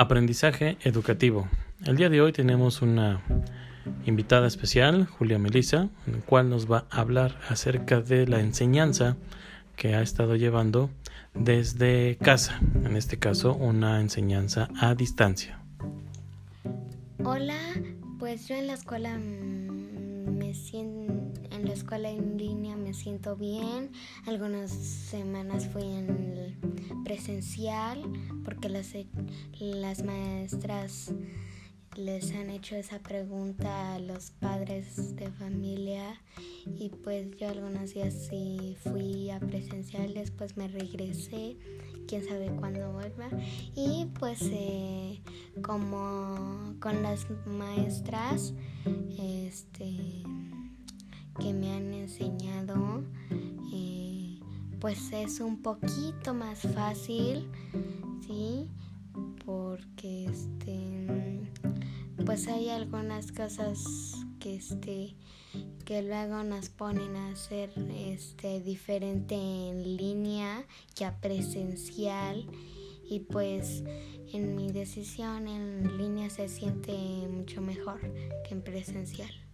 Aprendizaje educativo. El día de hoy tenemos una invitada especial, Julia Melisa, en la cual nos va a hablar acerca de la enseñanza que ha estado llevando desde casa, en este caso una enseñanza a distancia. Hola, pues yo en la escuela me siento en la escuela en línea me siento bien. Algunas semanas fui en presencial porque las, las maestras les han hecho esa pregunta a los padres de familia y pues yo algunos días sí fui a presencial, después me regresé, quién sabe cuándo vuelva y pues eh, como con las maestras este que me han enseñado, pues es un poquito más fácil, ¿sí? Porque este, pues hay algunas cosas que este que luego nos ponen a hacer este diferente en línea que a presencial y pues en mi decisión en línea se siente mucho mejor que en presencial.